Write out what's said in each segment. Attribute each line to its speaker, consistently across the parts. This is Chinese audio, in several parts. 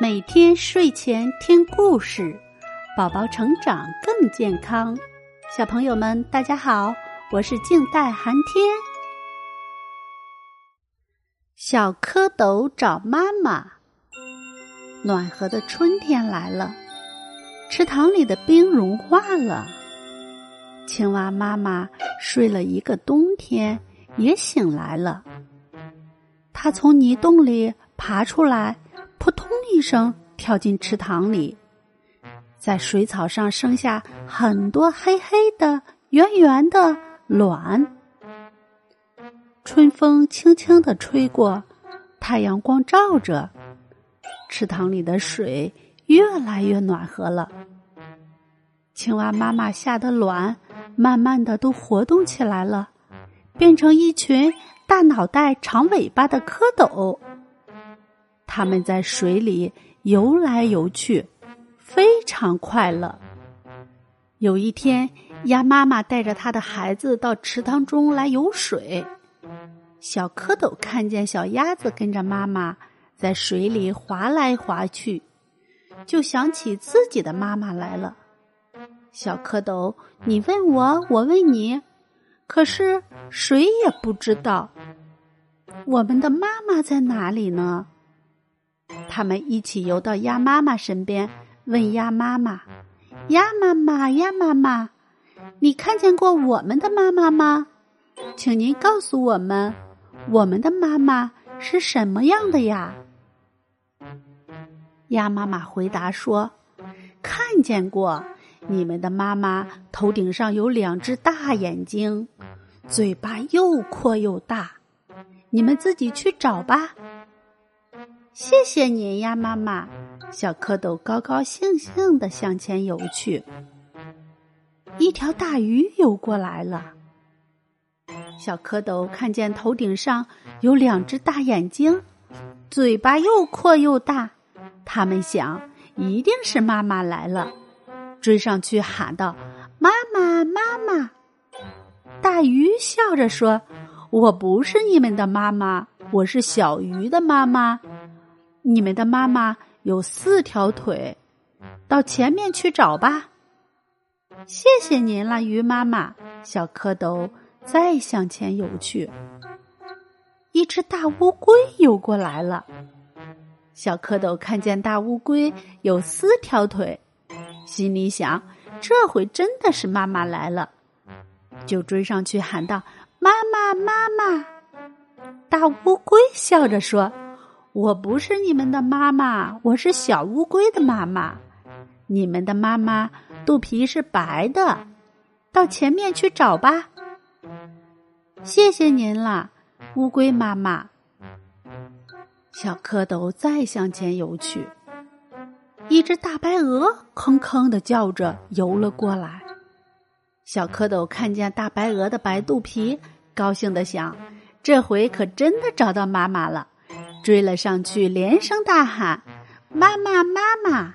Speaker 1: 每天睡前听故事，宝宝成长更健康。小朋友们，大家好，我是静待寒天。小蝌蚪找妈妈。暖和的春天来了，池塘里的冰融化了。青蛙妈妈睡了一个冬天，也醒来了。它从泥洞里爬出来，扑通一声跳进池塘里，在水草上生下很多黑黑的、圆圆的卵。春风轻轻的吹过，太阳光照着，池塘里的水越来越暖和了。青蛙妈妈下的卵。慢慢的，都活动起来了，变成一群大脑袋、长尾巴的蝌蚪。它们在水里游来游去，非常快乐。有一天，鸭妈妈带着它的孩子到池塘中来游水。小蝌蚪看见小鸭子跟着妈妈在水里划来划去，就想起自己的妈妈来了。小蝌蚪，你问我，我问你，可是谁也不知道我们的妈妈在哪里呢？他们一起游到鸭妈妈身边，问鸭妈妈：“鸭妈妈，鸭妈妈，你看见过我们的妈妈吗？请您告诉我们，我们的妈妈是什么样的呀？”鸭妈妈回答说：“看见过。”你们的妈妈头顶上有两只大眼睛，嘴巴又阔又大，你们自己去找吧。谢谢您呀，妈妈。小蝌蚪高高兴兴的向前游去。一条大鱼游过来了，小蝌蚪看见头顶上有两只大眼睛，嘴巴又阔又大，他们想，一定是妈妈来了。追上去喊道：“妈妈，妈妈！”大鱼笑着说：“我不是你们的妈妈，我是小鱼的妈妈。你们的妈妈有四条腿，到前面去找吧。”谢谢您了，鱼妈妈。小蝌蚪再向前游去，一只大乌龟游过来了。小蝌蚪看见大乌龟有四条腿。心里想：“这回真的是妈妈来了。”就追上去喊道：“妈妈，妈妈！”大乌龟笑着说：“我不是你们的妈妈，我是小乌龟的妈妈。你们的妈妈肚皮是白的，到前面去找吧。”谢谢您了，乌龟妈妈。小蝌蚪再向前游去。一只大白鹅吭吭的叫着游了过来，小蝌蚪看见大白鹅的白肚皮，高兴的想：这回可真的找到妈妈了。追了上去，连声大喊：“妈妈，妈妈！”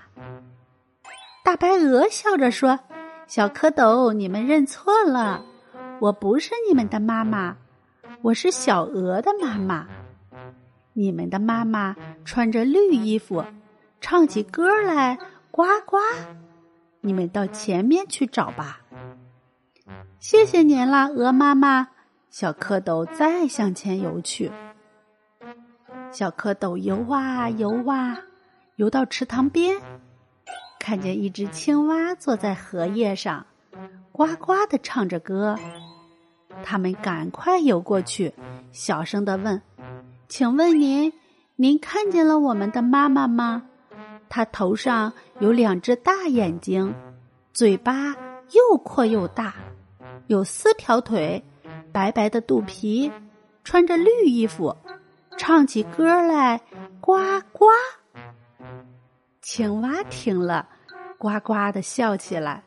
Speaker 1: 大白鹅笑着说：“小蝌蚪，你们认错了，我不是你们的妈妈，我是小鹅的妈妈。你们的妈妈穿着绿衣服。”唱起歌来，呱呱！你们到前面去找吧。谢谢您啦，鹅妈妈。小蝌蚪再向前游去。小蝌蚪游啊游啊，游到池塘边，看见一只青蛙坐在荷叶上，呱呱的唱着歌。他们赶快游过去，小声的问：“请问您，您看见了我们的妈妈吗？”她头上有两只大眼睛，嘴巴又阔又大，有四条腿，白白的肚皮，穿着绿衣服，唱起歌来呱呱。青蛙听了，呱呱的笑起来。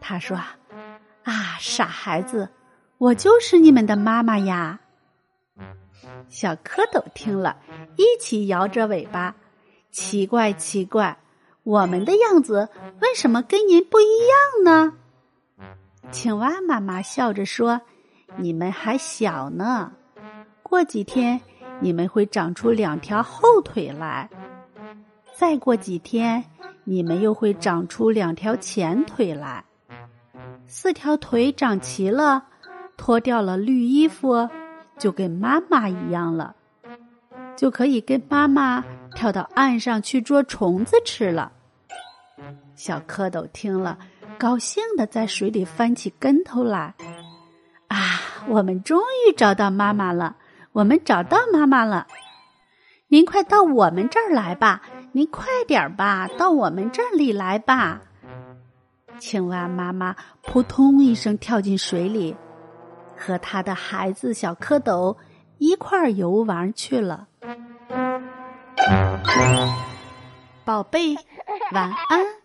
Speaker 1: 他说：“啊，傻孩子，我就是你们的妈妈呀。”小蝌蚪听了，一起摇着尾巴。奇怪，奇怪，我们的样子为什么跟您不一样呢？青蛙妈妈笑着说：“你们还小呢，过几天你们会长出两条后腿来。”再过几天，你们又会长出两条前腿来。四条腿长齐了，脱掉了绿衣服，就跟妈妈一样了，就可以跟妈妈跳到岸上去捉虫子吃了。小蝌蚪听了，高兴的在水里翻起跟头来。啊，我们终于找到妈妈了！我们找到妈妈了！您快到我们这儿来吧！您快点吧，到我们这里来吧！青蛙妈妈扑通一声跳进水里，和他的孩子小蝌蚪一块儿游玩去了。宝贝，晚安。